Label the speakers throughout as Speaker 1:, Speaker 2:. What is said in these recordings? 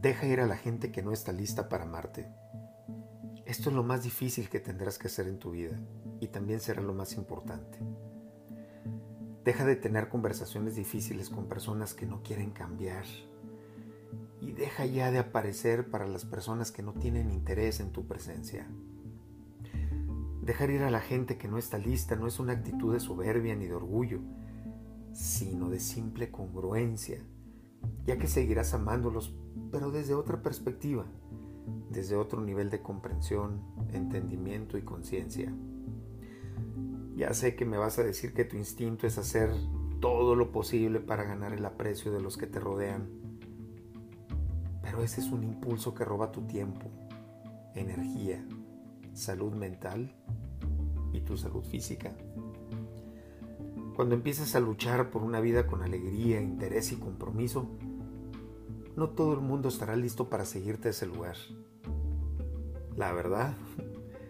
Speaker 1: Deja ir a la gente que no está lista para amarte. Esto es lo más difícil que tendrás que hacer en tu vida y también será lo más importante. Deja de tener conversaciones difíciles con personas que no quieren cambiar. Y deja ya de aparecer para las personas que no tienen interés en tu presencia. Dejar ir a la gente que no está lista no es una actitud de soberbia ni de orgullo, sino de simple congruencia, ya que seguirás amándolos, pero desde otra perspectiva, desde otro nivel de comprensión, entendimiento y conciencia. Ya sé que me vas a decir que tu instinto es hacer todo lo posible para ganar el aprecio de los que te rodean. Pero ese es un impulso que roba tu tiempo, energía, salud mental y tu salud física. Cuando empiezas a luchar por una vida con alegría, interés y compromiso, no todo el mundo estará listo para seguirte a ese lugar. La verdad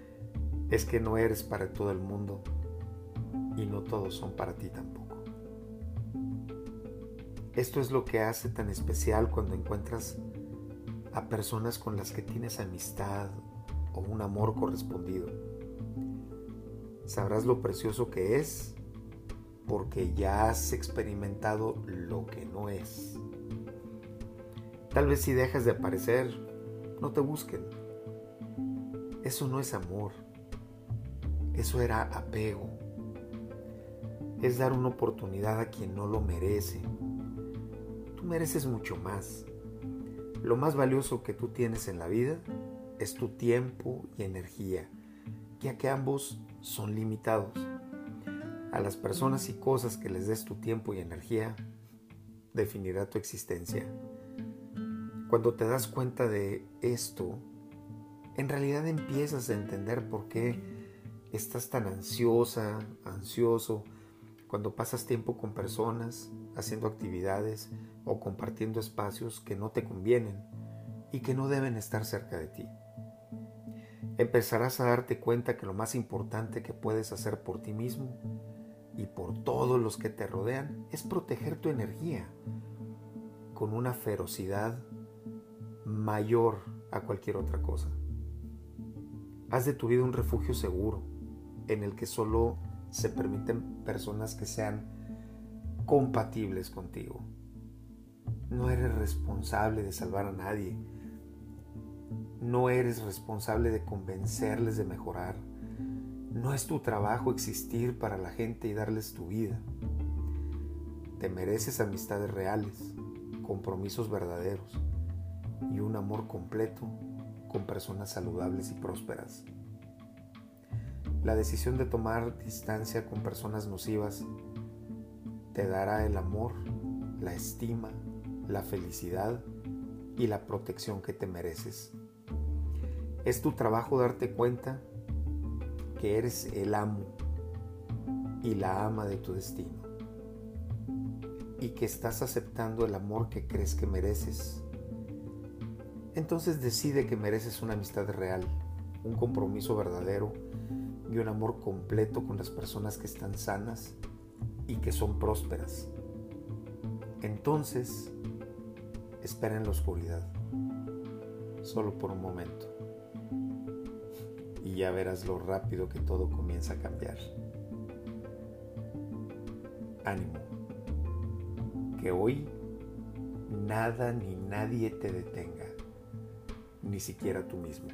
Speaker 1: es que no eres para todo el mundo y no todos son para ti tampoco. Esto es lo que hace tan especial cuando encuentras a personas con las que tienes amistad o un amor correspondido. Sabrás lo precioso que es porque ya has experimentado lo que no es. Tal vez si dejas de aparecer, no te busquen. Eso no es amor. Eso era apego es dar una oportunidad a quien no lo merece. Tú mereces mucho más. Lo más valioso que tú tienes en la vida es tu tiempo y energía, ya que ambos son limitados. A las personas y cosas que les des tu tiempo y energía, definirá tu existencia. Cuando te das cuenta de esto, en realidad empiezas a entender por qué estás tan ansiosa, ansioso, cuando pasas tiempo con personas, haciendo actividades o compartiendo espacios que no te convienen y que no deben estar cerca de ti. Empezarás a darte cuenta que lo más importante que puedes hacer por ti mismo y por todos los que te rodean es proteger tu energía con una ferocidad mayor a cualquier otra cosa. Haz de tu vida un refugio seguro en el que solo se permiten personas que sean compatibles contigo. No eres responsable de salvar a nadie. No eres responsable de convencerles de mejorar. No es tu trabajo existir para la gente y darles tu vida. Te mereces amistades reales, compromisos verdaderos y un amor completo con personas saludables y prósperas. La decisión de tomar distancia con personas nocivas te dará el amor, la estima, la felicidad y la protección que te mereces. Es tu trabajo darte cuenta que eres el amo y la ama de tu destino y que estás aceptando el amor que crees que mereces. Entonces decide que mereces una amistad real, un compromiso verdadero y un amor completo con las personas que están sanas y que son prósperas. Entonces, espera en la oscuridad, solo por un momento, y ya verás lo rápido que todo comienza a cambiar. Ánimo, que hoy nada ni nadie te detenga, ni siquiera tú mismo.